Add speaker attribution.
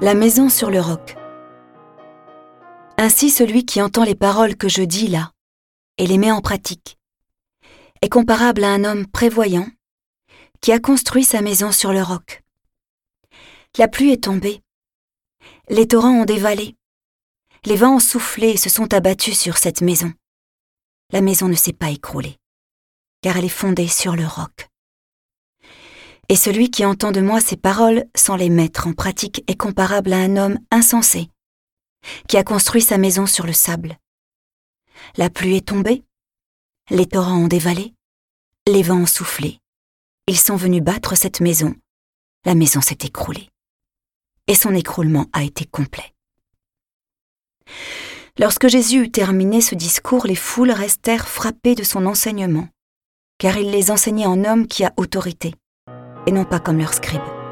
Speaker 1: La maison sur le roc. Ainsi celui qui entend les paroles que je dis là et les met en pratique est comparable à un homme prévoyant qui a construit sa maison sur le roc. La pluie est tombée, les torrents ont dévalé, les vents ont soufflé et se sont abattus sur cette maison. La maison ne s'est pas écroulée, car elle est fondée sur le roc. Et celui qui entend de moi ces paroles sans les mettre en pratique est comparable à un homme insensé, qui a construit sa maison sur le sable. La pluie est tombée, les torrents ont dévalé, les vents ont soufflé, ils sont venus battre cette maison, la maison s'est écroulée. Et son écroulement a été complet. Lorsque Jésus eut terminé ce discours, les foules restèrent frappées de son enseignement, car il les enseignait en homme qui a autorité, et non pas comme leurs scribes.